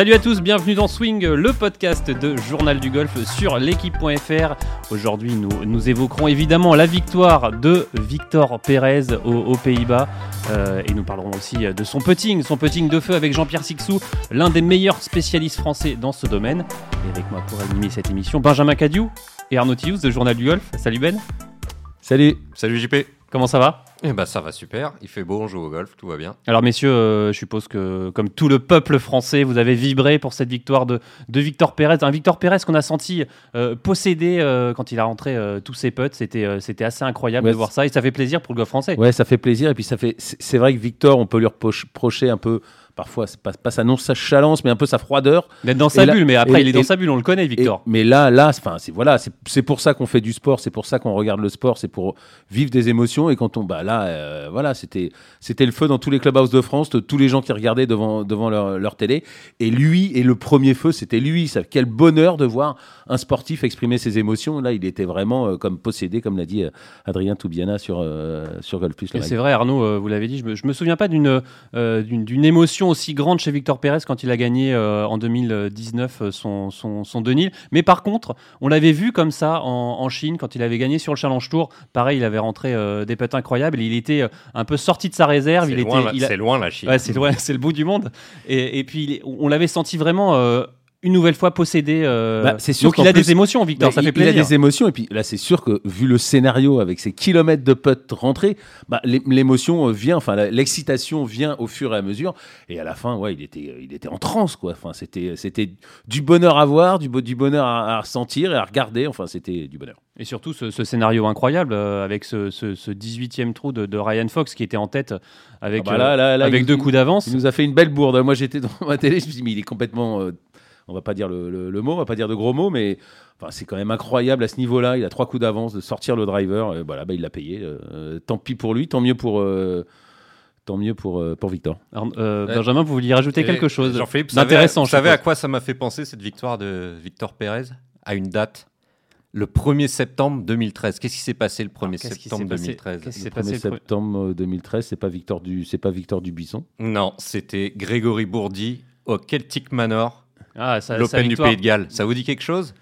Salut à tous, bienvenue dans Swing, le podcast de Journal du Golf sur l'équipe.fr. Aujourd'hui, nous, nous évoquerons évidemment la victoire de Victor Pérez aux, Pays-Bas euh, et nous parlerons aussi de son putting, son putting de feu avec Jean-Pierre Sixou, l'un des meilleurs spécialistes français dans ce domaine. Et avec moi pour animer cette émission, Benjamin Cadiou et Arnaud Thius de Journal du Golf. Salut Ben. Salut. Salut JP. Comment ça va? Eh ben ça va super, il fait beau, on joue au golf, tout va bien. Alors messieurs, euh, je suppose que comme tout le peuple français, vous avez vibré pour cette victoire de, de Victor Pérez. Un Victor Pérez qu'on a senti euh, posséder euh, quand il a rentré tous ses putts. C'était c'était assez incroyable de voir ça et ça fait plaisir pour le golf français. Ouais, ça fait plaisir et puis ça fait. C'est vrai que Victor, on peut lui reprocher un peu parfois pas, pas sa non sa chalence mais un peu sa froideur. D'être dans sa bulle mais après il est dans sa bulle on le connaît Victor. Mais là là enfin c'est voilà c'est pour ça qu'on fait du sport c'est pour ça qu'on regarde le sport c'est pour vivre des émotions. Et quand on bah là euh, voilà c'était c'était le feu dans tous les clubhouses de France de tous les gens qui regardaient devant devant leur, leur télé. Et lui et le premier feu c'était lui. Ça quel bonheur de voir un sportif exprimer ses émotions. Là il était vraiment euh, comme possédé comme l'a dit euh, Adrien Toubiana sur sur Golf Plus c'est vrai Arnaud vous l'avez dit je me, je me souviens pas d'une d'une émotion aussi grande chez Victor Pérez quand il a gagné euh, en 2019 euh, son, son, son Denil. Mais par contre, on l'avait vu comme ça en, Chine quand il avait gagné sur le Challenge Tour. Pareil, il avait rentré euh, des putts incroyables. Il était un peu sorti de sa réserve. C'est loin, il loin la Chine. Ouais, c'est loin, c'est le bout du monde. Et, et puis on l'avait senti vraiment une nouvelle fois possédé. Euh... Bah, c'est sûr qu'il a des émotions, Victor. Bah, ça fait plaisir. Il a des émotions et puis là, c'est sûr que vu le scénario avec ces kilomètres de putts rentrés, bah, l'émotion euh, vient, enfin l'excitation vient au fur et à mesure. Et à la fin, ouais, il était, il était en transe, quoi. Enfin, c'était, c'était du bonheur à voir, du, du bonheur à, ressentir et à regarder. Enfin, c'était du bonheur. Et surtout ce, scénario incroyable euh, avec ce, ce, 18e trou de, Ryan Fox qui était en tête avec, ah euh, avec deux coups d'avance. Il nous a fait une belle bourde. Moi, j'étais dans ma télé, je me suis dit, mais il est complètement on va pas dire le, mot, on va pas dire de gros mots, mais enfin, c'est quand même incroyable à ce niveau-là. Il a trois coups d'avance de sortir le driver. Et voilà, bah, il l'a payé. Euh, tant pis pour lui, tant mieux pour. Euh, tant mieux pour, euh, pour Victor. Benjamin, vous vouliez rajouter quelque chose d'intéressant Vous savez à quoi ça m'a fait penser cette victoire de Victor Pérez À une date le 1er septembre 2013. Qu'est-ce qui s'est passé le 1er septembre 2013 Qu'est-ce qui s'est passé le 1er septembre 2013 C'est pas Victor du c'est pas Victor Dubuisson Non, c'était Grégory Bourdi au Celtic Manor ah, L'Open du Pays de Galles. Ça vous dit quelque chose?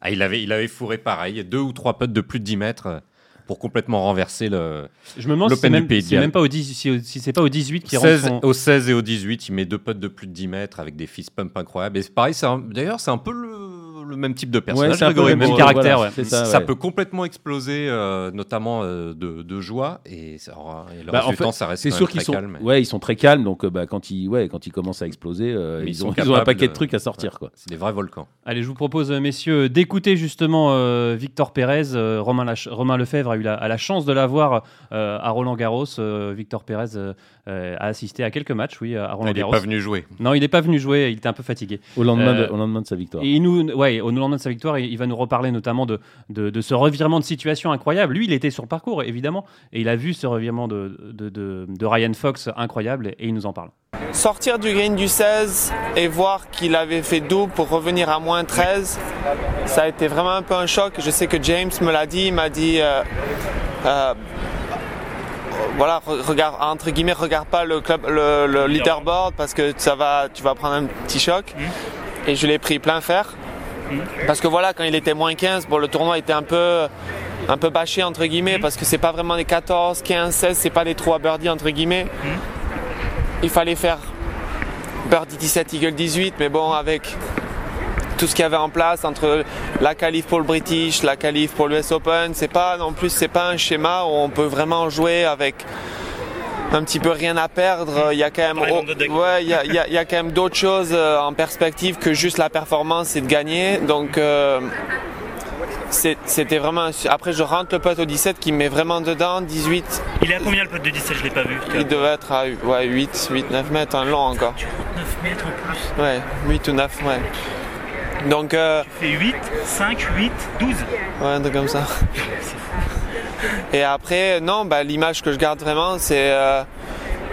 Ah, il, avait, il avait fourré pareil, deux ou trois putts de plus de 10 mètres euh, pour complètement renverser le. Je me demande si c'est même, même, pas au si, c'est pas au 18 qui 16, rentre Au 16 et au 18, il met deux putts de plus de 10 mètres avec des fist pumps incroyables. Et c'est pareil, d'ailleurs, c'est un peu le le même type de personnage. Ouais, le même caractère. ça, peut complètement exploser, euh, notamment euh, de, joie, et, ça, et le bah, reste du temps, ça reste c'est sûr qu'ils sont, calme. Ouais, ils sont très calmes, donc euh, bah, quand ils, ouais, quand ils commencent à exploser, ils, ont, ils, ont, un paquet de trucs à sortir. quoi. C'est des vrais volcans. Allez, je vous propose, messieurs, d'écouter justement Victor Pérez. Romain, Romain Lefebvre a eu la, la chance de l'avoir à Roland Garros. Victor Pérez a assisté à quelques matchs, oui, à Roland Garros. Il n'est pas venu jouer. Non, il n'est pas venu jouer. Il était un peu fatigué. Au lendemain, de, au lendemain de sa victoire. Et nous, ouais, au lendemain de sa victoire, il va nous reparler notamment de, de, ce revirement de situation incroyable. Lui, il était sur le parcours, évidemment, et il a vu ce revirement de, de Ryan Fox incroyable, et il nous en parle. Sortir du green du 16 et voir qu'il avait fait double pour revenir à moins 13, ça a été vraiment un peu un choc. Je sais que James me l'a dit, il m'a dit... Euh, euh, voilà, regarde, entre guillemets, regarde pas le club, le, leaderboard parce que ça va, tu vas prendre un petit choc. Mmh. Et je l'ai pris plein fer. Parce que voilà, quand il était moins 15, bon, le tournoi était un peu, un peu bâché entre guillemets, parce que c'est pas vraiment les 14, 15, 16, c'est pas les 3 birdies entre guillemets. Il fallait faire birdie 17, eagle 18, mais bon, avec tout ce qu'il y avait en place entre la qualif pour le British, la qualif pour l'US Open, c'est pas non plus c'est pas un schéma où on peut vraiment jouer avec un petit peu rien à perdre. Il y a quand même, ouais, il y a, quand même d'autres choses euh, en perspective que juste la performance et de gagner. Donc euh, c'était vraiment. Après, je rentre le putt au 17 qui me met vraiment dedans. 18. Il est à combien le putt de 17 Je l'ai pas vu. Il devait être à ouais, 8, 8, 9 mètres, un long encore. 9 mètres en plus Ouais, 8 ou 9, ouais. Donc. Euh, tu fais 8, 5, 8, 12. Ouais, un truc comme ça. Et après, non, bah, l'image que je garde vraiment, c'est euh,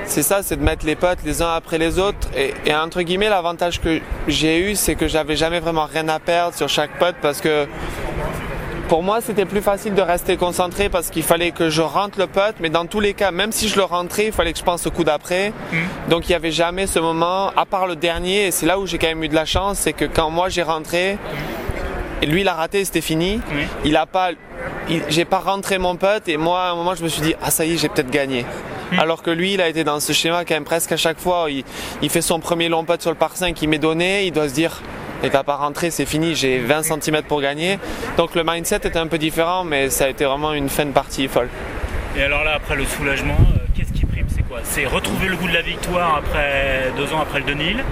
c'est ça, c'est de mettre les potes les uns après les autres. Et, entre guillemets, l'avantage que j'ai eu, c'est que j'avais jamais vraiment rien à perdre sur chaque pote parce que pour moi, c'était plus facile de rester concentré parce qu'il fallait que je rentre le putt, mais dans tous les cas, même si je le rentrais, il fallait que je pense au coup d'après. Mm. Donc il n'y avait jamais ce moment, à part le dernier, et c'est là où j'ai quand même eu de la chance, c'est que quand moi j'ai rentré, et lui il a raté, c'était fini. Il a pas, j'ai pas rentré mon putt, et moi à un moment je me suis dit ah ça y est, j'ai peut-être gagné. Mm. Alors que lui, il a été dans ce schéma quand même presque à chaque fois. Il, il fait son premier long putt sur le par 5 qu'il m'est donné. Il doit se dire et va pas rentrer, c'est fini, j'ai 20 cm pour gagner. Donc le mindset était un peu différent, mais ça a été vraiment une fin de partie folle. Et alors là, après le soulagement, euh, qu'est-ce qui prime? C'est quoi? C'est retrouver le goût de la victoire après deux ans après le Denil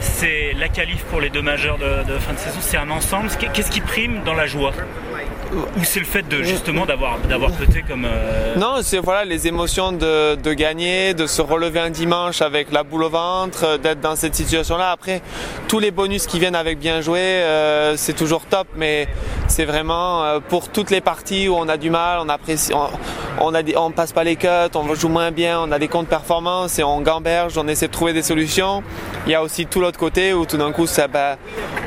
c'est la qualif pour les deux majeurs de fin de saison, c'est un ensemble? Qu'est-ce qui prime dans la joie? Ou c'est le fait justement d'avoir d'avoir comme euh, Non, c'est voilà les émotions de, gagner, de se relever un dimanche avec la boule au ventre, euh, d'être dans cette situation-là. Après, tous les bonus qui viennent avec bien joué, euh, c'est toujours top, mais c'est vraiment pour toutes les parties où on a du mal, on apprécie, on, passe pas les cuts, on joue moins bien, on a des comptes performances et on gamberge, on essaie de trouver des solutions. Il y a aussi tout l'autre côté où tout d'un coup ça, bah,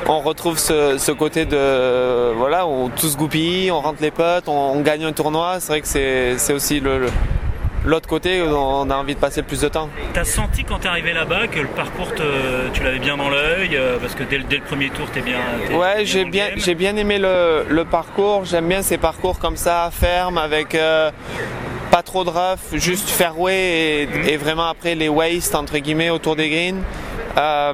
on retrouve ce, ce, côté de voilà où tout se goupille on rentre les potes, on, gagne un tournoi. C'est vrai que c'est aussi le, l'autre côté où on a envie de passer plus de temps. T'as senti quand t'es arrivé là-bas que le parcours tu l'avais bien dans l'œil euh, parce que dès, le premier tour t'es bien. ouais, j'ai bien j'ai bien aimé le, parcours. J'aime bien ces parcours comme ça, ferme avec. Euh, pas trop de rough, juste fairway et, et, vraiment après les wastes entre guillemets autour des greens. Euh,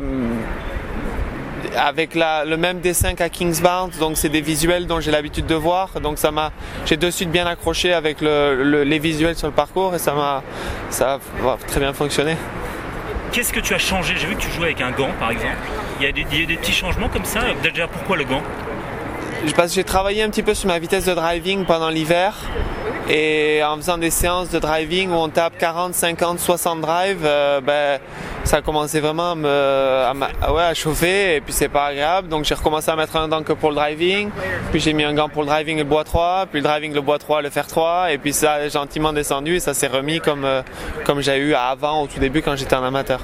avec le même dessin qu'à Kingsbound, donc c'est des visuels dont j'ai l'habitude de voir, donc ça m'a, j'ai de suite bien accroché avec les visuels sur le parcours et ça m'a, ça a très bien fonctionné. Qu'est-ce que tu as changé? J'ai vu que tu jouais avec un gant par exemple. Il y a des, des petits changements comme ça? Déjà, pourquoi le gant? Parce que j'ai travaillé un petit peu sur ma vitesse de driving pendant l'hiver et en faisant des séances de driving où on tape 40, 50, 60 drives, euh, ben, ça a commencé vraiment à, me, chauffer et puis c'est pas agréable. Donc j'ai recommencé à mettre un gant que pour le driving, puis j'ai mis un gant pour le driving le bois 3, puis le driving, le bois 3, le fer 3, et puis ça a gentiment descendu et ça s'est remis comme, euh, comme j'ai eu avant au tout début quand j'étais en amateur.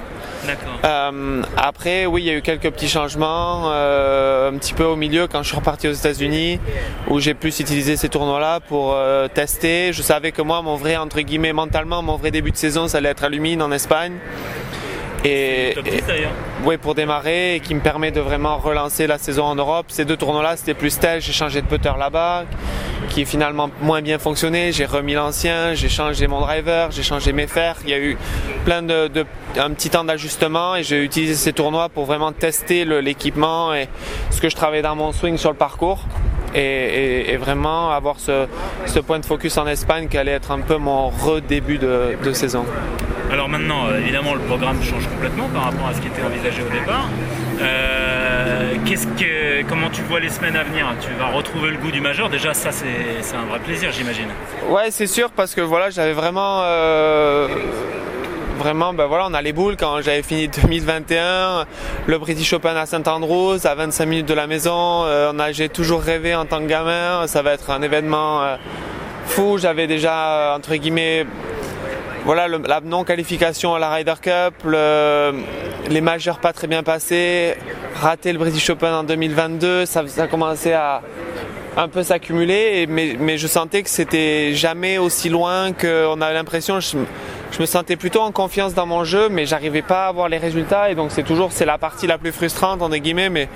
Euh, après, oui, il y a eu quelques petits changements, euh, un petit peu au milieu quand je suis reparti aux États-Unis, où j'ai plus utilisé ces tournois-là pour euh, tester. Je savais que moi, mon vrai, entre guillemets, mentalement, mon vrai début de saison, ça allait être à Lumine en Espagne. Et, oui, pour démarrer et qui me permet de vraiment relancer la saison en Europe. Ces deux tournois-là, c'était plus tel. J'ai changé de putter là-bas, qui finalement moins bien fonctionné. J'ai remis l'ancien, j'ai changé mon driver, j'ai changé mes fers. Il y a eu plein de, de un petit temps d'ajustement et j'ai utilisé ces tournois pour vraiment tester l'équipement et ce que je travaillais dans mon swing sur le parcours. Et, vraiment avoir ce, ce, point de focus en Espagne qui allait être un peu mon redébut de, de saison. Alors maintenant, euh, évidemment, le programme change complètement par rapport à ce qui était envisagé au départ. Euh, que, comment tu vois les semaines à venir? Tu vas retrouver le goût du majeur. Déjà, ça, c'est un vrai plaisir, j'imagine. Ouais, c'est sûr, parce que voilà, j'avais vraiment. Euh, vraiment, ben voilà, on a les boules. Quand j'avais fini 2021, le British Open à Saint-Andrews, à 25 minutes de la maison. j'ai toujours rêvé en tant que gamin, ça va être un événement fou. J'avais déjà, entre guillemets, voilà, la non-qualification à la Ryder Cup, les majeurs pas très bien passés, rater le British Open en 2022, ça, a commencé à un peu s'accumuler, mais, je sentais que c'était jamais aussi loin qu'on avait l'impression, je, me sentais plutôt en confiance dans mon jeu, mais j'arrivais pas à avoir les résultats, et donc c'est toujours, c'est la partie la plus frustrante, entre guillemets, mais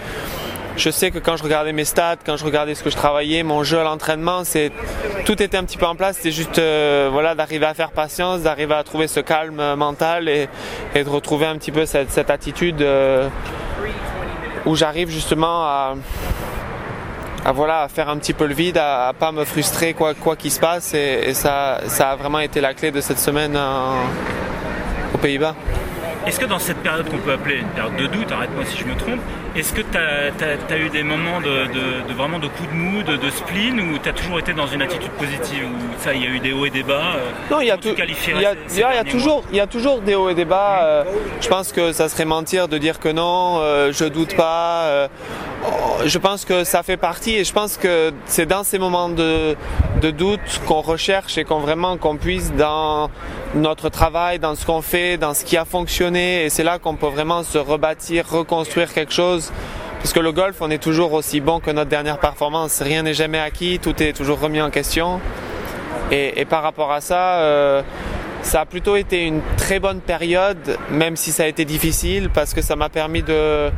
je sais que quand je regardais mes stats, quand je regardais ce que je travaillais, mon jeu à l'entraînement, c'est tout était un petit peu en place. C'était juste euh, voilà d'arriver à faire patience, d'arriver à trouver ce calme mental et, de retrouver un petit peu cette, attitude euh, où j'arrive justement à, voilà à faire un petit peu le vide, à, pas me frustrer quoi quoi qu'il se passe et, ça ça a vraiment été la clé de cette semaine aux Pays-Bas. Est-ce que dans cette période qu'on peut appeler une période de doute, arrête-moi si je me trompe, est-ce que tu as, eu des moments de, vraiment de coups de mou, de, spleen, ou tu as toujours été dans une attitude positive Ou ça, il y a eu des hauts et des bas euh, Non, il y a, toujours, il y a toujours des hauts et des bas. Euh, je pense que ça serait mentir de dire que non, euh, je doute pas. je pense que ça fait partie et je pense que c'est dans ces moments de, de doute qu'on recherche et qu'on vraiment qu'on puisse dans notre travail, dans ce qu'on fait, dans ce qui a fonctionné. Et c'est là qu'on peut vraiment se rebâtir, reconstruire quelque chose parce que le golf, on est toujours aussi bon que notre dernière performance. Rien n'est jamais acquis, tout est toujours remis en question. Et, par rapport à ça, euh, ça a plutôt été une très bonne période, même si ça a été difficile, parce que ça m'a permis de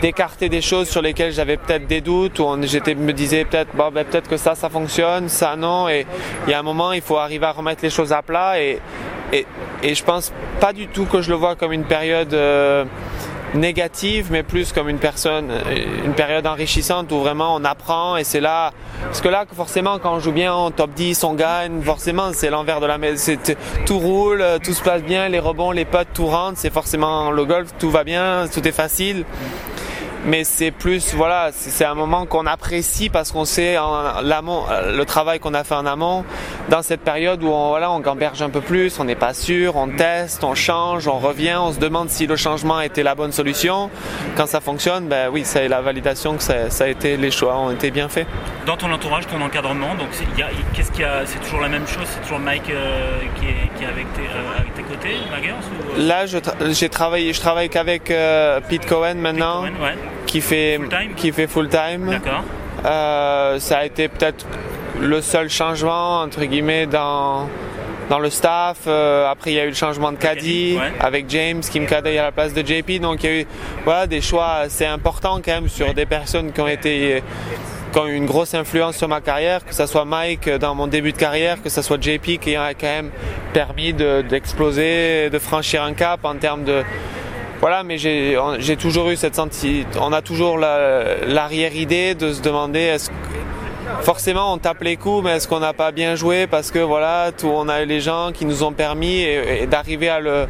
d'écarter des choses sur lesquelles j'avais peut-être des doutes, où j'étais me disais peut-être bon, ben, peut-être que ça ça fonctionne, ça non, et il y a un moment il faut arriver à remettre les choses à plat et et, et je pense pas du tout que je le vois comme une période euh, négative, mais plus comme une personne, une période enrichissante où vraiment on apprend et c'est là, parce que là forcément quand on joue bien en top 10, on gagne, forcément c'est l'envers de la maison, tout roule, tout se passe bien, les rebonds, les potes, tout rentre, c'est forcément le golf, tout va bien, tout est facile. Mais c'est plus voilà c'est un moment qu'on apprécie parce qu'on sait l'amont le travail qu'on a fait en amont dans cette période où on voilà on gamberge un peu plus on n'est pas sûr on teste on change on revient on se demande si le changement était la bonne solution quand ça fonctionne ben oui c'est la validation que ça, a été les choix ont été bien faits dans ton entourage ton encadrement donc qu'est-ce a c'est toujours la même chose c'est toujours Mike euh, qui, est, avec, tes, euh, avec tes côtés Magers ou... Euh? là j'ai travaillé je travaille qu'avec Pete Cohen maintenant Pete Cohen, ouais qui fait full time? Qui fait full time. D'accord. Ça a été peut-être le seul changement entre guillemets dans dans le staff. Euh, après, il y a eu le changement de caddie avec James qui me cadait à la place de JP. Donc, il y a eu voilà, des choix assez importants quand même sur des personnes qui ont été qui ont eu une grosse influence sur ma carrière, que ce soit Mike dans mon début de carrière, que ce soit JP qui a quand même permis d'exploser, de franchir un cap en termes de, voilà, mais j'ai toujours eu cette senti, on a toujours l'arrière-idée de se demander est-ce forcément on tape les coups, mais est-ce qu'on n'a pas bien joué parce que voilà, tout, on a les gens qui nous ont permis d'arriver à le,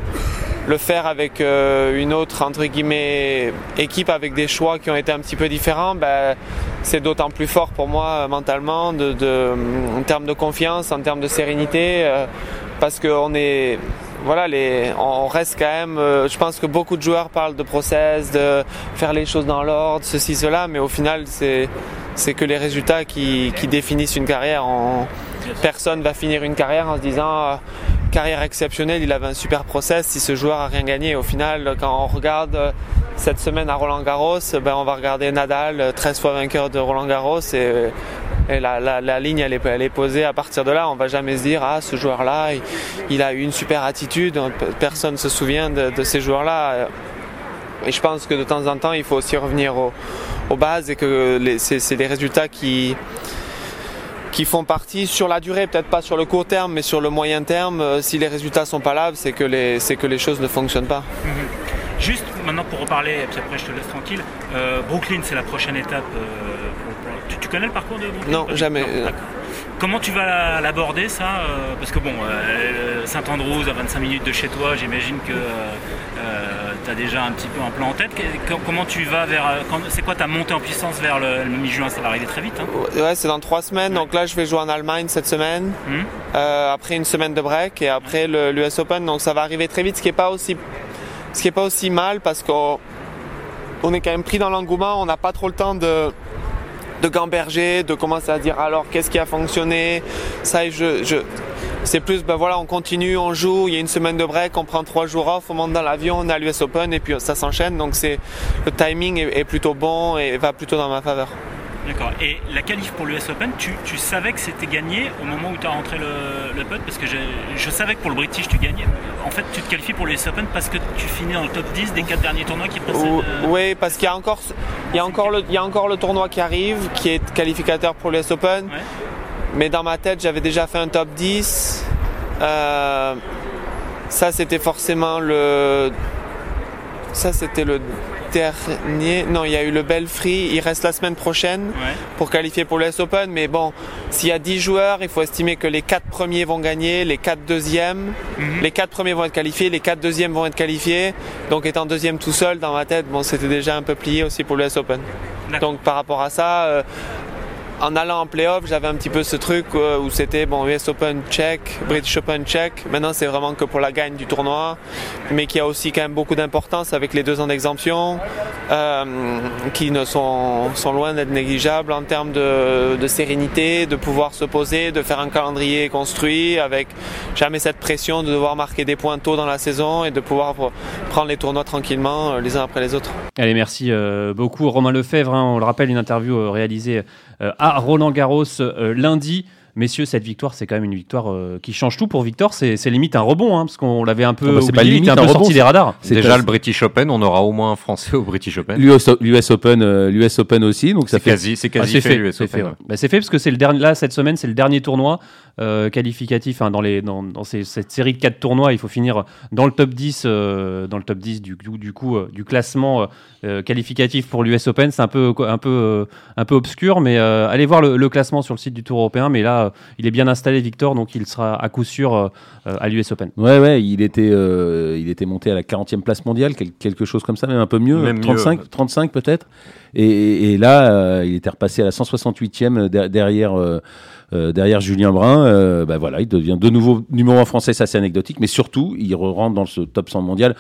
faire avec euh, une autre entre guillemets équipe avec des choix qui ont été un petit peu différents, ben, c'est d'autant plus fort pour moi mentalement, de, de, en termes de confiance, en termes de sérénité, euh, parce qu'on est voilà, on reste quand même. Euh, je pense que beaucoup de joueurs parlent de process, de faire les choses dans l'ordre, ceci, cela, mais au final, c'est c'est que les résultats qui, définissent une carrière. En, personne va finir une carrière en se disant ah, carrière exceptionnelle, il avait un super process. Si ce joueur a rien gagné, au final, quand on regarde euh, cette semaine à Roland Garros, ben on va regarder Nadal, 13 fois vainqueur de Roland Garros, et la, ligne, elle est, posée à partir de là. On va jamais se dire, ah, ce joueur-là, il, a eu une super attitude. Personne ne se souvient de, ces joueurs-là. Et je pense que de temps en temps, il faut aussi revenir aux bases et que c'est les résultats qui, qui font partie sur la durée, peut-être pas sur le court terme, mais sur le moyen terme. Euh, si les résultats sont pas là, c'est que les, que les choses ne fonctionnent pas. Mhm. Juste maintenant pour reparler, et puis après je te laisse tranquille. Euh, Brooklyn, c'est la prochaine étape. Euh, tu, connais le parcours de Brooklyn? Non, jamais. Comment tu vas l'aborder ça euh, Parce que bon, euh, Saint-Andrews à 25 minutes de chez toi, j'imagine que euh, tu as déjà un petit peu un plan en tête. Comment tu vas vers. C'est quoi ta montée en puissance vers le, mi-juin? Ça va arriver très vite. Hein ouais, c'est dans trois semaines. Donc là, je vais jouer en Allemagne cette semaine. Hum. après une semaine de break et après l'US Open. Donc ça va arriver très vite, ce qui n'est pas aussi, ce qui est pas aussi mal parce qu'on on est quand même pris dans l'engouement. On n'a pas trop le temps de de gamberger, de commencer à dire alors qu'est-ce qui a fonctionné? Ça, je, c'est plus, ben voilà, on continue, on joue, il y a une semaine de break, on prend trois jours off, on monte dans l'avion, on a l'US Open et puis ça s'enchaîne. Donc c'est le timing est, plutôt bon et va plutôt dans ma faveur. D'accord. Et la qualif pour l'US Open, tu, savais que c'était gagné au moment où tu as rentré le, le putt? Parce que je, savais que pour le British, tu gagnais. En fait, tu te qualifies pour l'US Open parce que tu finis dans le top 10 des quatre derniers tournois qui précèdent. Euh, oui, parce qu'il y a encore, il y a encore, le, il y a encore le tournoi qui arrive, qui est qualificateur pour l'US Open. Mais dans ma tête, j'avais déjà fait un top 10. Euh, ça, c'était forcément le. Ça, c'était le dernier. Non, il y a eu le Belfry. Il reste la semaine prochaine pour qualifier pour l'US Open. Mais bon, s'il y a 10 joueurs, il faut estimer que les 4 premiers vont gagner, les 4 deuxièmes. Mhm. Les 4 premiers vont être qualifiés, les 4 deuxièmes vont être qualifiés. Donc étant deuxième tout seul dans ma tête, bon, c'était déjà un peu plié aussi pour l'US Open. Donc par rapport à ça, euh, en allant en playoff, j'avais un petit peu ce truc euh, où c'était bon US Open check, British Open check. Maintenant, c'est vraiment que pour la gagne du tournoi, mais qui a aussi quand même beaucoup d'importance avec les deux ans d'exemption, euh, qui ne sont, loin d'être négligeables en termes de, de, sérénité, de pouvoir se poser, de faire un calendrier construit avec jamais cette pression de devoir marquer des points tôt dans la saison et de pouvoir prendre les tournois tranquillement euh, les uns après les autres. Allez, merci beaucoup Romain Lefebvre. Hein, on le rappelle, une interview réalisée à Roland Garros lundi messieurs, cette victoire, c'est quand même une victoire euh, qui change tout pour Victor. C'est limite un rebond, hein, parce qu'on l'avait un peu, ah bah, oublié, limite, un, peu sorti des radars. C'est déjà le British Open, on aura au moins un Français au British Open. L'US Open, euh, Open aussi, donc ça fait quasi, c'est quasi ah, fait, l'US Open. Fait, bah, c'est fait parce que c'est le dernier là cette semaine, c'est le dernier tournoi euh, qualificatif hein, dans les dans, dans cette série de quatre tournois. Il faut finir dans le top 10, dans le top 10 du, du coup du classement qualificatif pour l'US Open. C'est un peu un peu un peu obscur, mais allez voir le, le, classement sur le site du Tour européen. Mais là, il est bien installé Victor, donc il sera à coup sûr euh, à l'US Open. Ouais, ouais, il était, euh, il était monté à la 40e place mondiale, quelque chose comme ça, même un peu mieux, 35, 35 peut-être. Et, là, euh, il était repassé à la 168e derrière. derrière Julien Brun, bah voilà, il devient de nouveau numéro 1 français, ça c'est anecdotique, mais surtout, il rentre dans ce top 100 mondial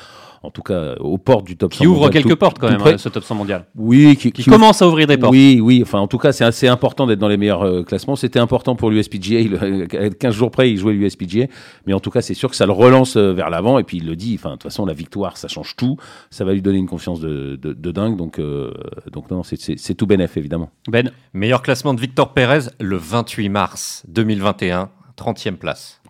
en tout cas aux portes du top 100 qui ouvre quelques portes quand même hein, ce top 100 mondial. Oui qui, commence à ouvrir des portes. Oui oui enfin en tout cas c'est assez important d'être dans les meilleurs euh, classements. C'était important pour l'USPGA 15 jours près il jouait l'USPGA. Mais en tout cas c'est sûr que ça le relance euh, vers l'avant. Et puis il le dit enfin de toute façon la victoire ça change tout. Ça va lui donner une confiance de, de, dingue. Donc euh, donc non c'est tout bénéf évidemment. Ben. Meilleur classement de Victor Pérez le 28 mars 2021 30e place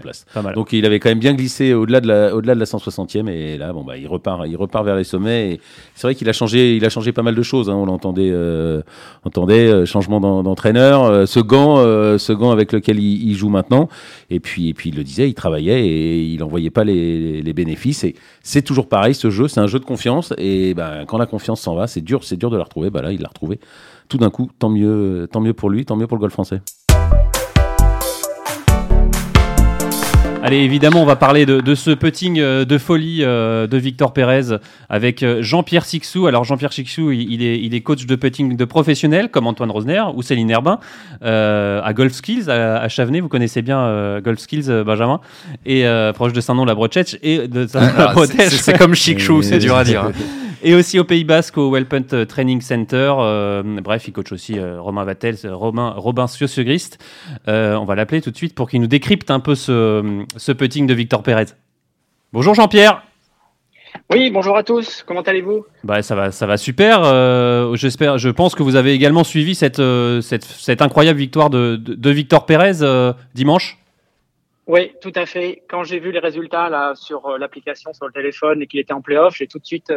place. Donc il avait quand même bien glissé au-delà de la, au-delà de la 160e et là bon bah il repart, il repart vers les sommets. c'est vrai qu'il a changé, il a changé pas mal de choses. Hein. On l'entendait, euh, entendait euh, changement d'entraîneur, euh, ce gant, ce gant avec lequel il, joue maintenant. Et puis et puis il le disait, il travaillait et il envoyait pas les, les bénéfices. Et c'est toujours pareil, ce jeu, c'est un jeu de confiance. Et ben quand la confiance s'en va, c'est dur, c'est dur de la retrouver. Bah là il l'a retrouvé. Tout d'un coup, tant mieux, tant mieux pour lui, tant mieux pour le golf français. Allez, évidemment, on va parler de, ce putting euh, de folie euh, de Victor Pérez avec euh, Jean-Pierre Sixou. Alors, Jean-Pierre Sixou, il, est, il est coach de putting de professionnels comme Antoine Rosner ou Céline Herbin à Golf Skills à, Chavenay. Vous connaissez bien Golf Skills, Benjamin, et proche de Saint-Nom-la-Brochette et de ah, C'est comme Sixou, c'est dur à dire. Et aussi au Pays Basque, au Wellpunt Training Center. Euh, bref, il coach aussi euh, Romain Vatel, Romain, Robin. Euh, on va l'appeler tout de suite pour qu'il nous décrypte un peu ce, ce putting de Victor Pérez. Bonjour Jean-Pierre. Oui, bonjour à tous. Comment allez-vous? Bah, ça va, ça va super. j'espère, je pense que vous avez également suivi cette, cette, cette incroyable victoire de, de, Victor Pérez dimanche? Oui, tout à fait. Quand j'ai vu les résultats là sur l'application sur le téléphone et qu'il était en playoff, j'ai tout de suite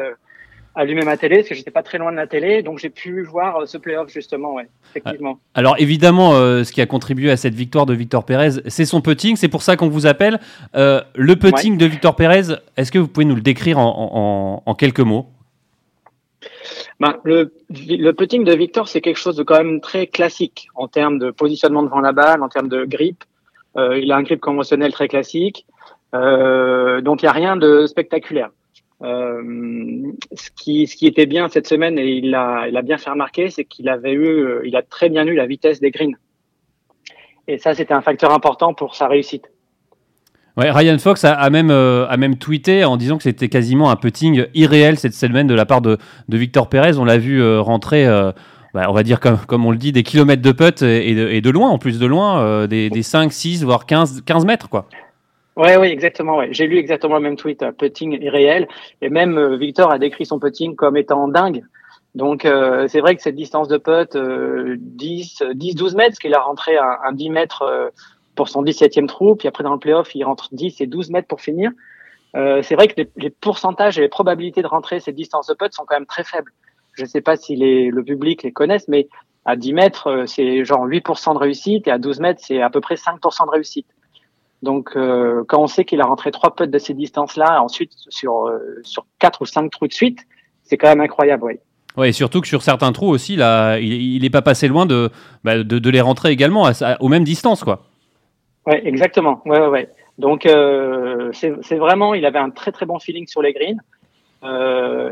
allumer ma télé parce que j'étais pas très loin de la télé, donc j'ai pu voir euh, ce playoff justement, ouais, effectivement. Alors évidemment, euh, ce qui a contribué à cette victoire de Victor Pérez, c'est son putting. C'est pour ça qu'on vous appelle. Euh, le putting de Victor Pérez, est-ce que vous pouvez nous le décrire en, en, quelques mots? Ben, le, le putting de Victor, c'est quelque chose de quand même très classique en termes de positionnement devant la balle, en termes de grip. il a un grip conventionnel très classique, donc il n'y a rien de spectaculaire. Euh, ce, qui, était bien cette semaine, et il a, bien fait remarquer, c'est qu'il avait eu, euh, il a très bien eu la vitesse des greens. Et ça, c'était un facteur important pour sa réussite. Ouais, Ryan Fox a, même, euh, a même tweeté en disant que c'était quasiment un putting irréel cette semaine de la part de, Victor Pérez. On l'a vu rentrer, bah, on va dire comme, on le dit, des kilomètres de putt et, de, loin, en plus de loin, des, des 5, 6, voire 15, 15 mètres. quoi. Oui, oui, exactement. Ouais. J'ai lu exactement le même tweet. Euh, putting irréel. Et même euh, Victor a décrit son putting comme étant dingue. Donc euh, c'est vrai que cette distance de putt, 10, 10, 12 mètres, parce qu'il a rentré un, 10 mètres pour son 17e trou, puis après dans le playoff, il rentre 10 et 12 mètres pour finir. c'est vrai que les, pourcentages et les probabilités de rentrer ces distances de putt sont quand même très faibles. Je ne sais pas si les, le public les connaisse, mais à 10 mètres, c'est genre 8% de réussite, et à 12 mètres, c'est à peu près 5% de réussite. Donc, euh, quand on sait qu'il a rentré trois putts de ces distances-là, ensuite sur euh, sur quatre ou cinq trous de suite, c'est quand même incroyable, oui. Et surtout que sur certains trous aussi, là, il n'est pas passé loin de, bah, de, les rentrer également à, aux mêmes distances, quoi. Oui, exactement. Ouais, ouais, ouais. Donc, euh, c'est vraiment, il avait un très très bon feeling sur les greens.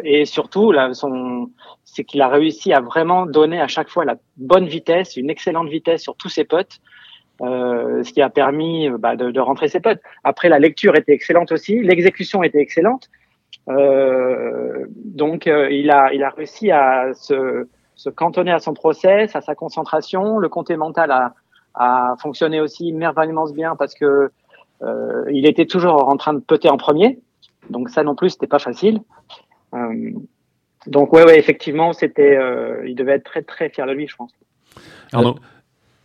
et surtout, là, son, c'est qu'il a réussi à vraiment donner à chaque fois la bonne vitesse, une excellente vitesse sur tous ses potes. Euh, ce qui a permis bah, de, de, rentrer ses potes. Après, la lecture était excellente aussi, l'exécution était excellente. Euh, donc, euh, il a, il a réussi à se, se, cantonner à son process, à sa concentration. Le comté mental a, a fonctionné aussi merveilleusement bien parce que euh, il était toujours en train de peter en premier. Donc ça non plus, c'était pas facile. Euh, donc ouais, ouais, effectivement, c'était, il devait être très très fier de lui, je pense. Arnaud,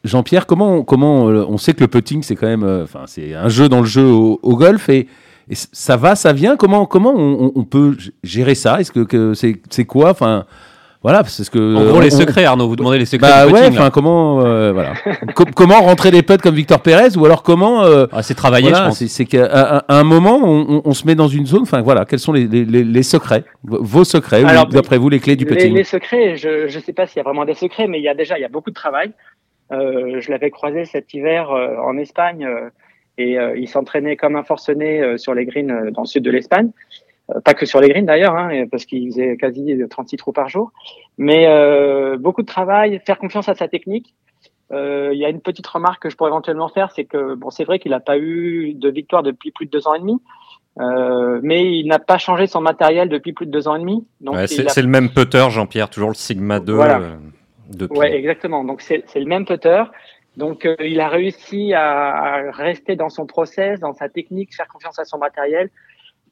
Jean-Pierre, comment, comment on sait que le putting c'est quand même, enfin c'est un jeu dans le jeu au, au golf et et ça va, ça vient? Comment, comment on, peut gérer ça? Est-ce que, c'est quoi? Enfin, voilà, c'est ce que. En gros, les secrets, Arnaud. Vous demandez les secrets. Bah ouais. Enfin, comment, euh, voilà. comment rentrer les potes comme Victor Pérez ou alors comment euh, ah, C'est travailler, je pense. C'est qu'à un moment, on, se met dans une zone. Enfin, voilà. Quels sont les, les, secrets, vos secrets, d'après vous, les clés du putting? Les, secrets, je ne sais pas s'il y a vraiment des secrets, mais il y a déjà, il y a beaucoup de travail. Euh, je l'avais croisé cet hiver en Espagne et euh, il s'entraînait comme un forcené euh, sur les greens euh, dans le sud de l'Espagne. pas que sur les greens d'ailleurs, hein, parce qu'il faisait quasi 36 trous par jour. Mais beaucoup de travail, faire confiance à sa technique. Il y a une petite remarque que je pourrais éventuellement faire, c'est que bon, c'est vrai qu'il n'a pas eu de victoire depuis plus de deux ans et demi. Euh, mais il n'a pas changé son matériel depuis plus de deux ans et demi. Ouais, c'est le même putter, Jean-Pierre, toujours le Sigma 2. Voilà. Ouais, exactement. Donc c'est le même putter. Donc, euh, il a réussi à, rester dans son process, dans sa technique, faire confiance à son matériel,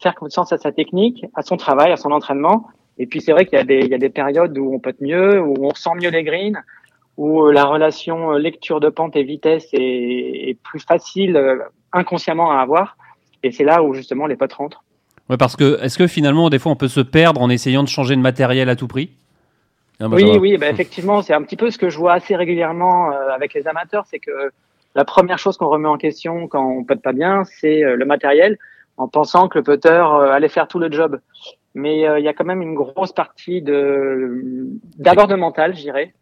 faire confiance à sa technique, à son travail, à son entraînement. Et puis, c'est vrai qu'il y, a des, il y a des périodes où on peut être mieux, où on sent mieux les greens, où euh, la relation euh, lecture de pente et vitesse est, est plus facile inconsciemment à avoir. Et c'est là où justement les potes rentrent. Ouais, parce que est-ce que finalement, des fois, on peut se perdre en essayant de changer de matériel à tout prix? Ah, bah, oui, oui, bah, effectivement, c'est un petit peu ce que je vois assez régulièrement euh, avec les amateurs, c'est que la première chose qu'on remet en question quand on peut pas bien, c'est euh, le matériel, en pensant que le putter euh, allait faire tout le job. Mais il y a quand même une grosse partie de d'abord de mental, je dirais,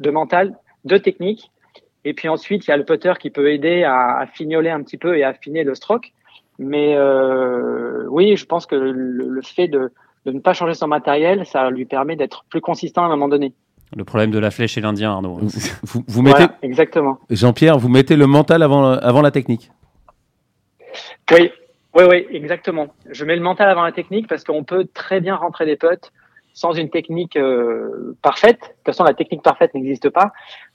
de mental, de technique, et puis ensuite il y a le putter qui peut aider à, à fignoler un petit peu et à affiner le stroke. Mais oui, je pense que le fait de de ne pas changer son matériel, ça lui permet d'être plus consistant à un moment donné. Le problème de la flèche et l'Indien, Arnaud. Vous, vous, mettez, exactement. Jean-Pierre, vous mettez le mental avant, avant la technique. Oui, oui, oui, exactement. Je mets le mental avant la technique parce qu'on peut très bien rentrer des putts sans une technique euh, parfaite. De toute façon, la technique parfaite n'existe pas.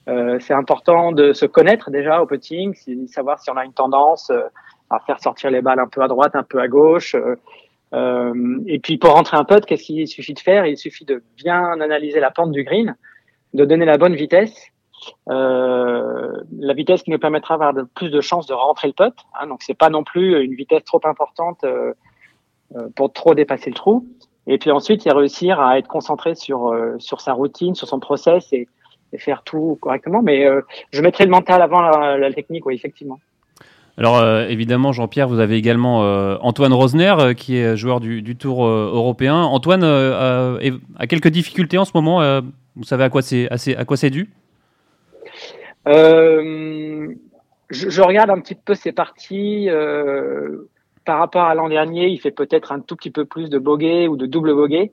Euh, c'est important de se connaître déjà au putting, savoir si on a une tendance euh, à faire sortir les balles un peu à droite, un peu à gauche, euh, et puis pour rentrer un putt, qu'est-ce qu'il suffit de faire? Il suffit de bien analyser la pente du green, de donner la bonne vitesse, euh, la vitesse qui nous permettra d'avoir plus de chances de rentrer le putt. Hein, donc c'est pas non plus une vitesse trop importante euh, euh, pour trop dépasser le trou. Et puis ensuite, il réussir à être concentré sur euh, sur sa routine, sur son process et, et faire tout correctement. Mais je mettrai le mental avant la, la technique, oui, effectivement. Alors euh, évidemment, Jean-Pierre, vous avez également euh, Antoine Rosner, euh, qui est joueur du, Tour européen. Antoine a quelques difficultés en ce moment. vous savez à quoi c'est à quoi c'est dû? Je, regarde un petit peu ses parties. par rapport à l'an dernier, il fait peut-être un tout petit peu plus de bogey ou de double bogey,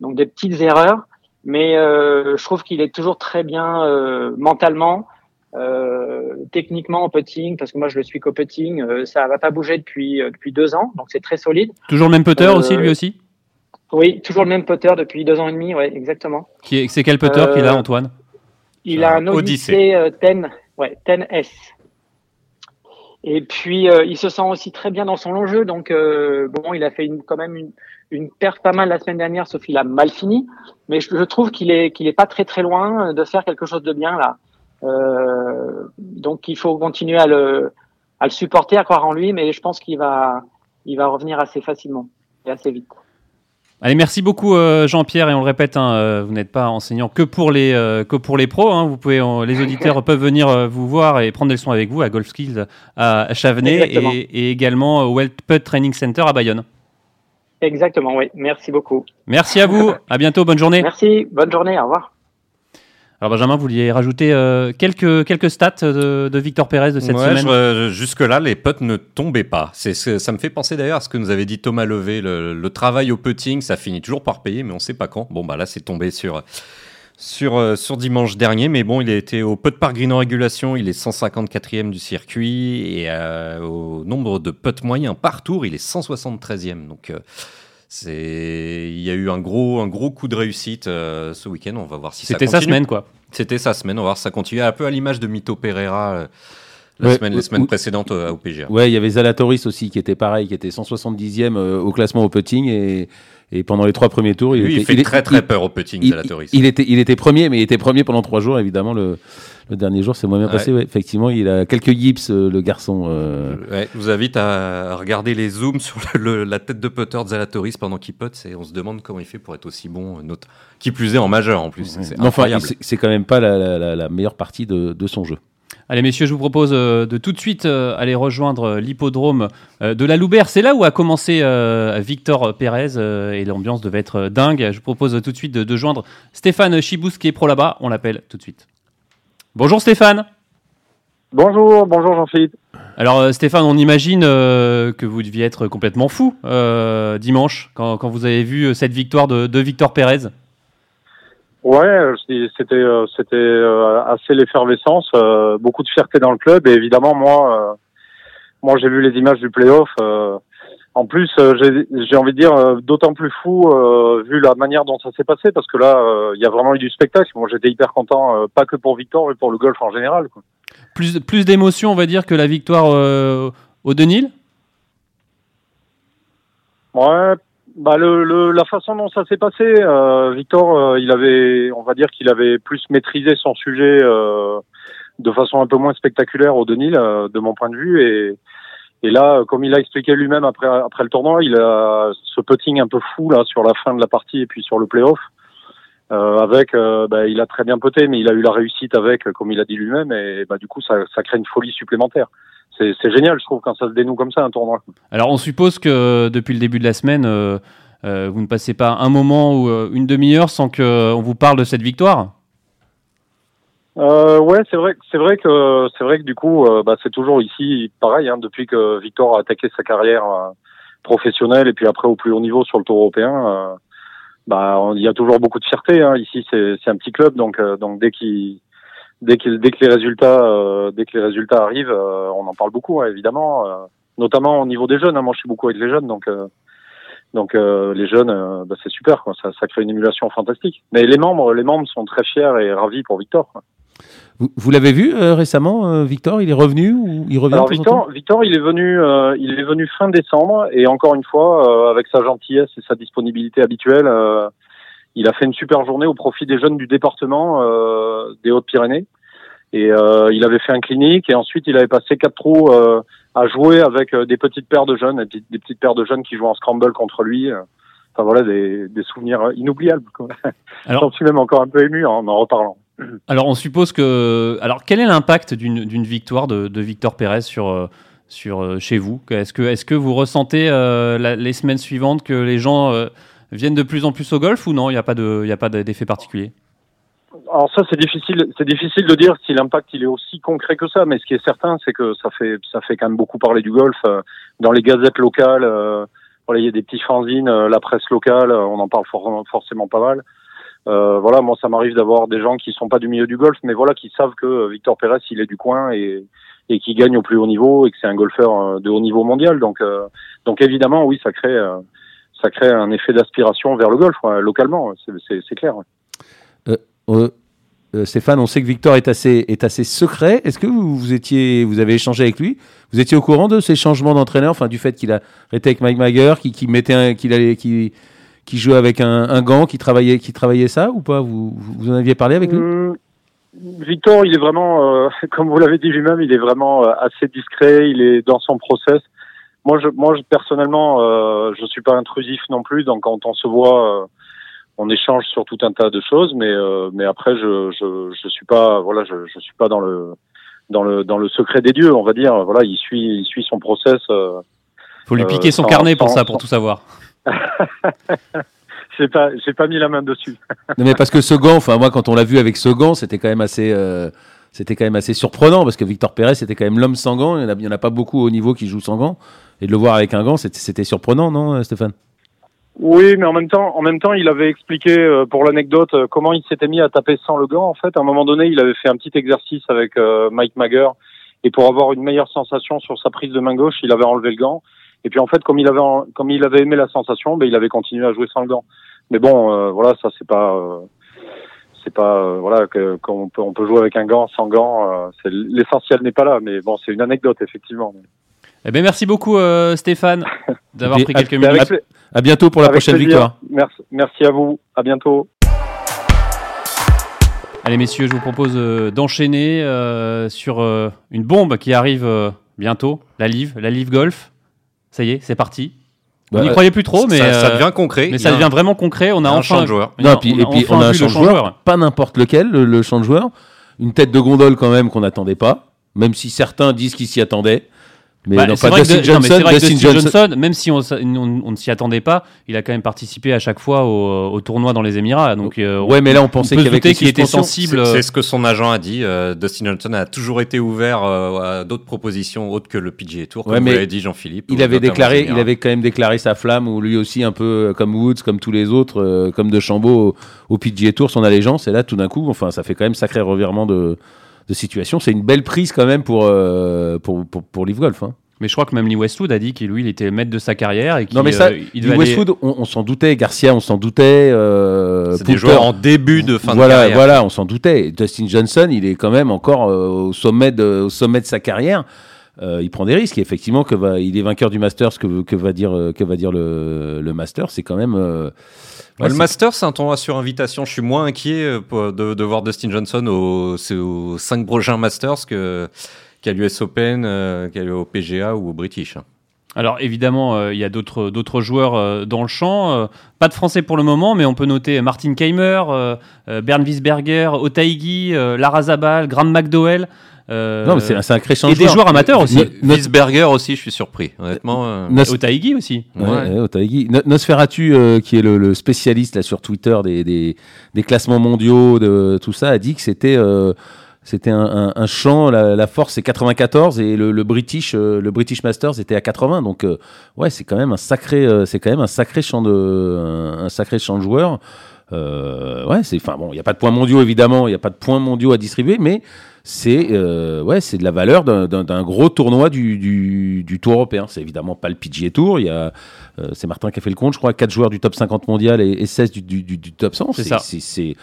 donc des petites erreurs. Mais je trouve qu'il est toujours très bien mentalement. Euh, techniquement en putting, parce que moi je le suis qu'au putting, euh, ça va pas bouger depuis euh, depuis deux ans, donc c'est très solide. Toujours le même putter aussi, lui aussi? Oui, toujours le même putter depuis deux ans et demi, ouais, exactement. Qui c'est quel putter qu'il a, Antoine? Il a un Odyssey, 10, ouais, 10S. Et puis il se sent aussi très bien dans son long jeu, donc bon, il a fait une, quand même une, une perte pas mal la semaine dernière, sauf qu'il a mal fini, mais je, je trouve qu'il est qu'il est pas très très loin de faire quelque chose de bien là. Euh, donc il faut continuer à le, à le supporter, à croire en lui, mais je pense qu'il va, il va revenir assez facilement et assez vite. Allez, merci beaucoup euh, Jean-Pierre et on le répète, hein, euh, vous n'êtes pas enseignant que pour les que pour les pros. Hein, vous pouvez, les auditeurs peuvent venir vous voir et prendre des leçons avec vous à Golf Skills à Chavenay et, également au Welt Training Center à Bayonne. Exactement, oui. Merci beaucoup. Merci à vous. à bientôt. Bonne journée. Merci. Bonne journée. Au revoir. Alors Benjamin, vous vouliez rajouter euh, quelques, quelques stats de, Victor Pérez de cette semaine Jusque-là, les putts ne tombaient pas. C'est, ça me fait penser d'ailleurs à ce que nous avait dit Thomas Levé. Le, travail au putting, ça finit toujours par payer, mais on ne sait pas quand. Bon, bah là, c'est tombé sur, sur, euh, sur dimanche dernier. Mais bon, il a été au putt par green en régulation. Il est 154e du circuit. Et euh, au nombre de putts moyens par tour, il est 173e. Donc... C'est, il y a eu un gros, un gros coup de réussite euh, ce week-end. On va voir si ça continue. C'était sa semaine, quoi. C'était sa semaine. On va voir si ça continue. Un peu à l'image de Mito Pereira. Euh, la semaine, les semaines précédentes euh, au PGA. Ouais, il y avait Zalatoris aussi qui était pareil, qui était 170e au classement au putting et, et pendant les trois premiers tours, il, était, il fait très très peur au putting, Zalatoris. Il, était, il était premier, mais il était premier pendant trois jours, évidemment. Le, le dernier jour, c'est moins bien passé. effectivement, il a quelques yips, euh, le garçon. Euh. je vous invite à regarder les zooms sur la tête de putter de Zalatoris pendant qu'il putt. On se demande comment il fait pour être aussi bon. Euh, notre... Qui plus est en majeur en plus. C'est incroyable. c'est quand même pas la, meilleure partie de, son jeu. Allez messieurs, je vous propose de tout de suite aller rejoindre l'hippodrome de la Loubert. C'est là où a commencé Victor Pérez et l'ambiance devait être dingue. Je vous propose tout de suite de, joindre Stéphane Chibous qui est pro là-bas. On l'appelle tout de suite. Bonjour Stéphane. Bonjour, bonjour Jean-Philippe. Alors euh, Stéphane, on imagine euh, que vous deviez être complètement fou euh, dimanche quand, vous avez vu cette victoire de, Victor Pérez. Ouais, c'était c'était assez l'effervescence, beaucoup de fierté dans le club et évidemment moi moi j'ai vu les images du playoff. En plus, euh, j'ai envie de dire euh, d'autant plus fou euh, vu la manière dont ça s'est passé parce que là, il y a vraiment eu du spectacle. Moi, j'étais hyper content, pas que pour Victor, mais pour le golf en général. Quoi. Plus, plus d'émotion, on va dire, que la victoire au Denil? Ouais, bah le, la façon dont ça s'est passé, Victor, il avait, on va dire qu'il avait plus maîtrisé son sujet de façon un peu moins spectaculaire au Denil, de mon point de vue, et et là, comme il a expliqué lui-même après, après le tournoi, il a ce putting un peu fou là sur la fin de la partie et puis sur le playoff. Euh, avec, euh, bah, il a très bien poté, mais il a eu la réussite avec, comme il a dit lui-même, et bah, du coup, ça, ça crée une folie supplémentaire. C'est génial, je trouve, quand ça se dénoue comme ça, un tournoi. Alors, on suppose que depuis le début de la semaine, euh, euh vous ne passez pas un moment ou euh, une demi-heure sans qu'on vous parle de cette victoire? Ouais, c'est vrai, c'est vrai que c'est vrai que du coup, bah, c'est toujours ici pareil. Hein, depuis que Victor a attaqué sa carrière professionnelle et puis après au plus haut niveau sur le Tour européen, bah il y a toujours beaucoup de fierté. Hein. Ici, c'est c'est un petit club, donc donc dès qu'il dès qu'il dès que les résultats dès que les résultats arrivent, on en parle beaucoup hein, évidemment, notamment au niveau des jeunes. Hein. Moi, je suis beaucoup avec les jeunes, donc donc les jeunes, bah, c'est super, quoi. Ça, ça crée une émulation fantastique. Mais les membres, les membres sont très fiers et ravis pour Victor. Quoi. Vous, l'avez vu euh, récemment, euh, Victor? Il est revenu ou il revient Alors Victor, Victor, il est venu, euh, il est venu fin décembre et encore une fois, avec sa gentillesse et sa disponibilité habituelle, il a fait une super journée au profit des jeunes du département des Hautes-Pyrénées. Et il avait fait un clinique et ensuite il avait passé quatre trous à jouer avec des petites paires de jeunes, des petites paires de jeunes qui jouent en scramble contre lui. Enfin voilà, des, des souvenirs inoubliables. Alors, J'en suis même encore un peu ému en en reparlant. Alors, on suppose que. Alors, quel est l'impact d'une victoire de, Victor Pérez sur, euh, sur, euh, chez vous? Est-ce que, est que vous ressentez euh, les semaines suivantes que les gens viennent de plus en plus au golf ou non? Il n'y a pas d'effet particulier? Alors ça c'est difficile, c'est difficile de dire si l'impact il est aussi concret que ça, mais ce qui est certain c'est que ça fait ça fait quand même beaucoup parler du golf dans les gazettes locales. voilà, il y a des petits fanzines, la presse locale, on en parle forcément pas mal. Euh, voilà, moi ça m'arrive d'avoir des gens qui sont pas du milieu du golf, mais voilà, qui savent que Victor Pérez il est du coin et, et qui gagne au plus haut niveau et que c'est un golfeur euh, de haut niveau mondial. Donc, euh, donc évidemment, oui, ça crée, ça crée un effet d'aspiration vers le golf localement, c'est clair. Stéphane, on sait que Victor est assez, est assez secret. Est-ce que vous, vous, étiez, vous avez échangé avec lui? Vous étiez au courant de ces changements d'entraîneur, enfin du fait qu'il a arrêté avec Mike Mager, qui, qui mettait, qu'il allait, qui qui jouait avec un, un, gant, qui travaillait, qui travaillait ça ou pas? Vous, vous en aviez parlé avec lui? Mmh, Victor, il est vraiment, euh, comme vous l'avez dit lui-même, il est vraiment euh, assez discret. Il est dans son process. Moi, je, moi, je, personnellement, euh, je suis pas intrusif non plus. Donc, quand on se voit, euh, on échange sur tout un tas de choses. Mais, mais après, je, je, je suis pas, voilà, je, je suis pas dans le, dans le, dans le secret des dieux, on va dire. Voilà, il suit, il suit son process. Faut lui piquer son carnet pour ça, pour tout savoir. j'ai pas, j'ai pas mis la main dessus. non, mais parce que ce gant, enfin moi, quand on l'a vu avec ce gant, c'était quand même assez, c'était quand même assez surprenant parce que Victor Pérez, c'était quand même l'homme sans gant. Il n'y en, a pas beaucoup au niveau qui joue sans gant. Et de le voir avec un gant, c'était surprenant, non, Stéphane? Oui, mais en même temps, en même temps, il avait expliqué euh, pour l'anecdote euh, comment il s'était mis à taper sans le gant. En fait, à un moment donné, il avait fait un petit exercice avec euh, Mike Mager et pour avoir une meilleure sensation sur sa prise de main gauche, il avait enlevé le gant. Et puis en fait, comme il avait comme il avait aimé la sensation, ben, il avait continué à jouer sans le gant. Mais bon, voilà, ça c'est pas c'est pas voilà qu'on peut on peut jouer avec un gant sans gant. l'essentiel n'est pas là, mais bon, c'est une anecdote effectivement. Eh bien, merci beaucoup Stéphane d'avoir pris quelques minutes. À bientôt pour la prochaine victoire. Merci, merci à vous. À bientôt. Allez messieurs, je vous propose euh, d'enchaîner euh, sur euh, une bombe qui arrive bientôt, la Live, la Live Golf. Ça y est, c'est parti. On n'y croyait plus trop, mais ça, devient concret. Mais ça devient vraiment concret. On a, enfin un de joueur. et puis on a un champ de joueur, pas n'importe lequel, le, le champ de joueur. Une tête de gondole quand même qu'on n'attendait pas, même si certains disent qu'ils s'y attendaient. Mais bah, non, pas Dustin Johnson, Dustin Johnson, même si on, on, ne s'y attendait pas, il a quand même participé à chaque fois au, au tournoi dans les Émirats. Donc, euh, ouais, mais là on pensait qu'il qu était sensible. C'est ce que son agent a dit. Euh, Dustin Johnson a toujours été ouvert euh, à d'autres propositions autres que le PGA Tour, comme ouais, dit Jean-Philippe. Il avait déclaré, il avait quand même déclaré sa flamme, ou lui aussi un peu comme Woods, comme tous les autres, comme de Chambaud au, au PGA Tour, son allégeance. Et là, tout d'un coup, enfin, ça fait quand même sacré revirement de, de situation. C'est une belle prise quand même pour pour pour, pour Live Golf. Hein. Mais je crois que même Lee Westwood a dit qu'il lui, il était maître de sa carrière et Non mais ça, euh, Lee Westwood, on, s'en doutait. Garcia, on s'en doutait. Euh, C'est des joueurs en début de fin de carrière. Voilà, on s'en doutait. Dustin Johnson, il est quand même encore euh, au sommet de, au sommet de sa carrière. Euh, il prend des risques. Et effectivement, que va, il est vainqueur du Masters. Que, que va dire, que va dire le, le Master C'est quand même. Ouais, le Masters, c'est un tournoi sur invitation. Je suis moins inquiet de, de voir Dustin Johnson aux, aux cinq prochains Masters que qu'à l'US Open, euh, qu'à au PGA ou au British. Alors évidemment, euh, il y a d'autres d'autres joueurs euh, dans le champ. pas de Français pour le moment, mais on peut noter Martin Keimer, Bernd Wiesberger, Otaigi, Lara Zabal, Graham McDowell. non, mais c'est un sacré Et des joueurs amateurs aussi. Wiesberger aussi, je suis surpris, honnêtement. Otaigi aussi. Ouais, Otaigi. Nosferatu, qui est le, spécialiste là, sur Twitter des, des, des, classements mondiaux, de tout ça, a dit que c'était c'était un, un, champ, la, force c'est 94 et le, British, euh, le British Masters était à 80. Donc euh, ouais, c'est quand même un sacré, euh, c'est quand même un sacré champ de, un, sacré champ de joueurs. ouais, c'est, enfin bon, il n'y a pas de points mondiaux évidemment, il n'y a pas de points mondiaux à distribuer, mais c'est ouais, c'est de la valeur d'un gros tournoi du, du, du, Tour européen. C'est évidemment pas le PGA Tour. Il y a, c'est Martin qui a fait le compte, je crois, 4 joueurs du top 50 mondial et, et 16 du, du, du, top 100. C'est ça. C'est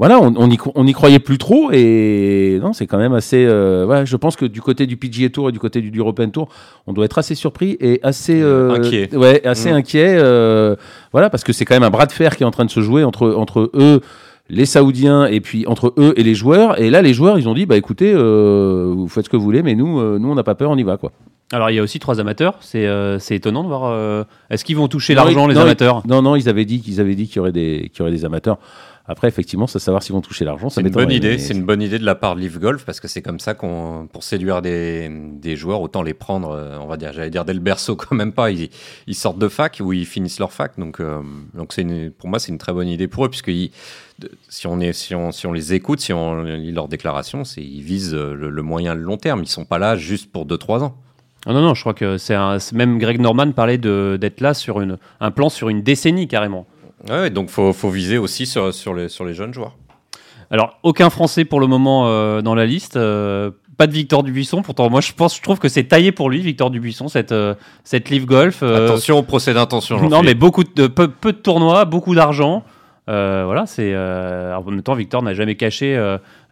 voilà, on, on, y, on croyait plus trop et non, c'est quand même assez. Euh, ouais, je pense que du côté du PGA Tour et du côté du European Tour, on doit être assez surpris et assez euh, inquiet. Ouais, assez mm. inquiet. Euh, voilà, parce que c'est quand même un bras de fer qui est en train de se jouer entre entre eux les Saoudiens et puis entre eux et les joueurs. Et là, les joueurs, ils ont dit bah écoutez, euh, vous faites ce que vous voulez, mais nous, euh, nous, on n'a pas peur, on y va quoi. Alors il y a aussi trois amateurs. C'est euh, étonnant de voir. Est-ce qu'ils vont toucher l'argent les amateurs? Non, non, ils avaient dit qu'ils avaient dit qu'il y aurait des qu'il y aurait des amateurs. Après, effectivement, c'est savoir s'ils vont toucher l'argent. C'est une bonne idée. C'est une bonne idée de la part de Live Golf parce que c'est comme ça qu'on, pour séduire des, des, joueurs, autant les prendre, euh, on va dire, j'allais dire dès le berceau quand même pas. Ils, ils, sortent de fac ou ils finissent leur fac. Donc, euh, donc c'est pour moi, c'est une très bonne idée pour eux puisque si on est, si on, si on les écoute, si on lit leurs déclarations, c'est ils visent le, le, moyen, le long terme. Ils sont pas là juste pour 2-3 ans. Ah non, non, je crois que c'est même Greg Norman parlait d'être là sur une, un plan sur une décennie carrément. Ouais, donc faut, faut viser aussi sur, sur, les, sur les jeunes joueurs. Alors, aucun Français pour le moment euh, dans la liste. Euh, pas de Victor Dubuisson. Pourtant, moi, je pense, je trouve que c'est taillé pour lui, Victor Dubuisson, cette, euh, cette Live Golf. Attention au procès d'intention. Non, mais beaucoup de, peu, peu de tournois, beaucoup d'argent. voilà, c'est. en même temps, Victor n'a jamais caché,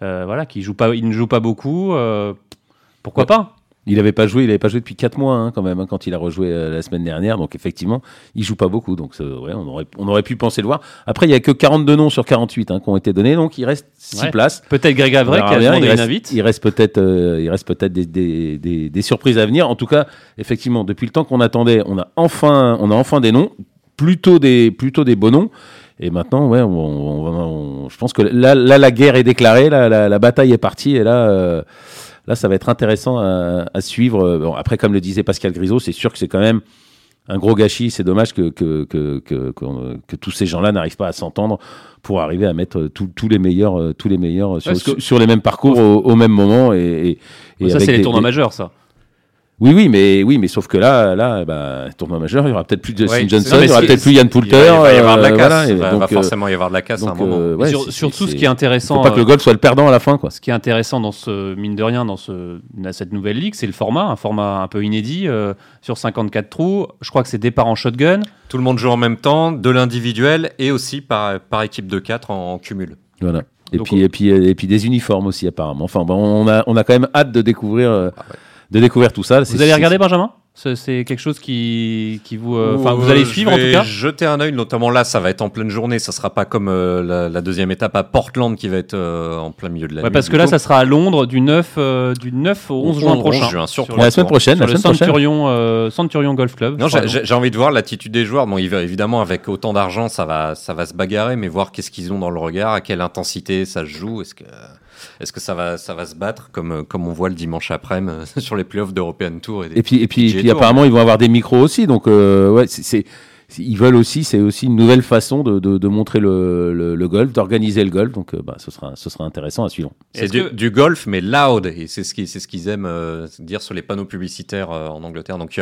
voilà, qu'il joue pas, il ne joue pas beaucoup. pourquoi pas? Il n'avait pas joué, il avait pas joué depuis 4 mois hein, quand même hein, quand il a rejoué euh, la semaine dernière. Donc effectivement, il joue pas beaucoup. Donc ouais, on aurait, on aurait pu penser le voir. Après, il y a que 42 noms sur 48 hein, qui ont été donnés, donc il reste 6 places. Peut-être Greg Avray qui a demandé il reste, une invite. Il reste peut-être, euh, il reste peut-être des, des, des, des, surprises à venir. En tout cas, effectivement, depuis le temps qu'on attendait, on a enfin, on a enfin des noms, plutôt des, plutôt des beaux noms. Et maintenant, ouais, on, on, je pense que là, là, la guerre est déclarée, là, la, la bataille est partie, et là. Euh, Là, ça va être intéressant à, suivre. Bon, après, comme le disait Pascal Grisot, c'est sûr que c'est quand même un gros gâchis. C'est dommage que, que, que, que, que tous ces gens-là n'arrivent pas à s'entendre pour arriver à mettre tous les meilleurs, tous les meilleurs sur, sur, les mêmes parcours au, même moment. Et, et, ça, c'est les tournois majeurs, ça. Oui, oui, mais oui, mais sauf que là, là, bah, tournoi majeur, il y aura peut-être plus de ouais, Johnson, il y aura peut-être plus Yann Poulter. Il va y avoir de la euh, casse. il va, va, euh, forcément y avoir de la casse à un moment. Euh, ouais, surtout, ce qui est intéressant. Faut pas que le golf soit le perdant à la fin, quoi. Ce qui est intéressant dans ce mine de rien dans ce dans cette nouvelle ligue, c'est le format, un format un peu inédit sur 54 trous. Je crois que c'est départ en shotgun. Tout le monde joue en même temps, de l'individuel et aussi par par équipe de 4 en, en cumul. Voilà. Et puis, et puis, et puis des uniformes aussi apparemment. Enfin, bon, on a on a quand même hâte de découvrir. Ah de découvrir tout ça. Vous allez regarder Benjamin? C'est quelque chose qui, qui vous. Euh, enfin, vous allez suivre en tout cas? jeter un œil, notamment là, ça va être en pleine journée. Ça sera pas comme euh, la, deuxième étape à Portland qui va être euh, en plein milieu de la ouais, Parce que là, ça sera à Londres du 9, du 9 au 11 juin prochain. Juin, sur la semaine prochaine. Sur la le Centurion, Centurion, Golf Club. Non, j'ai envie de voir l'attitude des joueurs. Bon, évidemment, avec autant d'argent, ça va, ça va se bagarrer, mais voir qu'est-ce qu'ils ont dans le regard, à quelle intensité ça se joue. Est-ce que. Est-ce que ça va, ça va se battre comme, euh, comme on voit le dimanche après-midi sur les playoffs d'European Tour et, puis, et puis, apparemment, ils vont avoir des micros aussi. Donc, euh, ouais, c'est ils veulent aussi, c'est aussi une nouvelle façon de, de, montrer le, le, golf, d'organiser le golf. Donc, euh, bah, ce, sera, ce sera intéressant à suivre. C'est du, golf, mais loud. Et c'est ce qu'ils ce qu'ils aiment euh, dire sur les panneaux publicitaires euh, en Angleterre. Donc,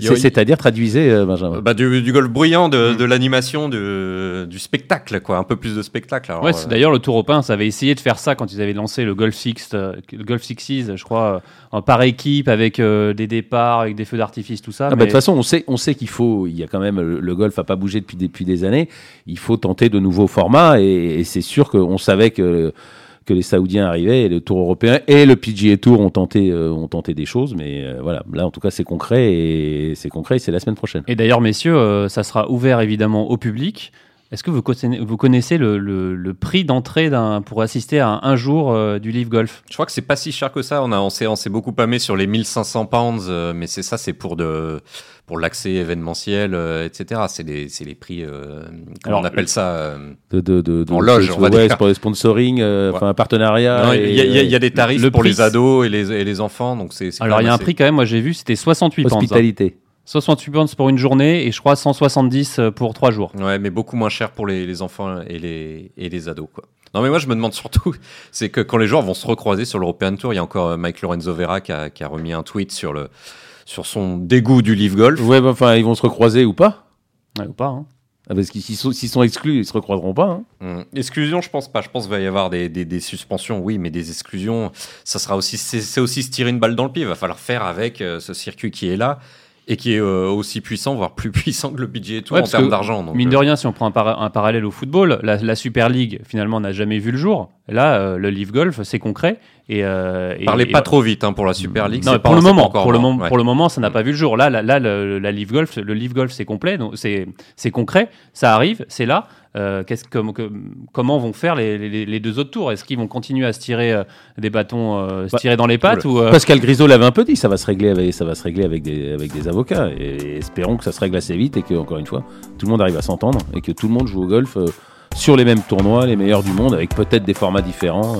c'est-à-dire, traduisez, Benjamin. Bah, du, du, golf bruyant, de, mm. de l'animation, du spectacle, quoi. Un peu plus de spectacle. ouais, d'ailleurs, le Tour européen, ça avait essayé de faire ça quand ils avaient lancé le Golf Six, le Golf Sixes, je crois, par équipe, avec des départs, avec des feux d'artifice, tout ça. Ah, bah, de toute façon, on sait, on sait qu'il faut, il y a quand même le golf n'a pas bougé depuis, depuis des années. Il faut tenter de nouveaux formats et, c'est sûr qu'on savait que que les Saoudiens arrivaient et le Tour européen et le PGA Tour ont tenté, euh, ont tenté des choses, mais euh, voilà, là en tout cas c'est concret et c'est concret c'est la semaine prochaine. Et d'ailleurs messieurs, euh, ça sera ouvert évidemment au public. Est-ce que vous connaissez, vous connaissez le, le, prix d'entrée pour assister à un, jour du Live Golf? Je crois que c'est pas si cher que ça. On, a, on s'est beaucoup pâmé sur les 1500 pounds, mais c'est ça, c'est pour de pour l'accès événementiel, euh, etc. C'est les, les, prix, euh, on appelle ça euh, de, de, de, en loge, on va dire. pour les sponsoring, enfin un partenariat. Il y, y, a des tarifs pour les ados et les, et les enfants, donc c'est. Alors il y a un prix quand même. Moi j'ai vu, c'était 68 pounds. Hein. Hospitalité. 68 pounds pour une journée et je crois 170 pour trois jours. Ouais, mais beaucoup moins cher pour les, les enfants et les, et les ados, quoi. Non, mais moi, je me demande surtout, c'est que quand les joueurs vont se recroiser sur l'European Tour, il y a encore Mike Lorenzo Vera qui a, qui a remis un tweet sur le, sur son dégoût du Live Golf. Ouais, enfin, ils vont se recroiser ou pas? Ou pas, hein. Ah, parce qu'ils sont, s'ils sont exclus, ils se recroiseront pas. Hein. Hum. Exclusion, je pense pas. Je pense qu'il va y avoir des, des, suspensions, oui, mais des exclusions, ça sera aussi, c'est, aussi se tirer une balle dans le pied. Il va falloir faire avec euh, ce circuit qui est là et qui est euh, aussi puissant, voire plus puissant que le PGA Tour en termes d'argent. Mine de euh, rien, si on prend un, un parallèle au football, la, Super League finalement n'a jamais vu le jour. Là, le Live Golf, c'est concret. Et, euh, Parlez pas trop vite hein, pour la Super League. Non, pour, le moment, pour, le moment, pour le moment, ça n'a pas vu le jour. Là, là, là le, la Live Golf, le Live Golf, c'est complet, c'est concret, ça arrive, c'est là. Euh, que, comment vont faire les, les, deux autres tours? Est-ce qu'ils vont continuer à se tirer euh, des bâtons, euh, se bah, tirer dans les pattes ou, Pascal Grisot l'avait un peu dit, ça va se régler avec, ça va se régler avec des, avec des avocats. Et espérons que ça se règle assez vite et que encore une fois, tout le monde arrive à s'entendre et que tout le monde joue au golf sur les mêmes tournois, les meilleurs du monde, avec peut-être des formats différents.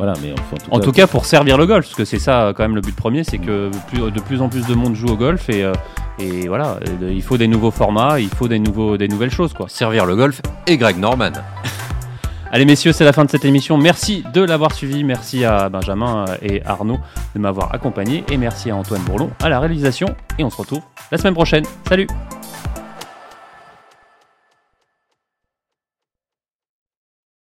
Voilà, mais en, tout, cas, pour servir le golf, parce que c'est ça quand même le but premier, c'est que de plus en plus de monde joue au golf et, euh, et voilà, euh, il faut des nouveaux formats, il faut des, nouveaux, des nouvelles choses quoi. Servir le golf et Greg Norman. Allez messieurs, c'est la fin de cette émission. Merci de l'avoir suivi. Merci à Benjamin euh, et Arnaud de m'avoir accompagné. Et merci à Antoine Bourlon à la réalisation. Et on se retrouve la semaine prochaine. Salut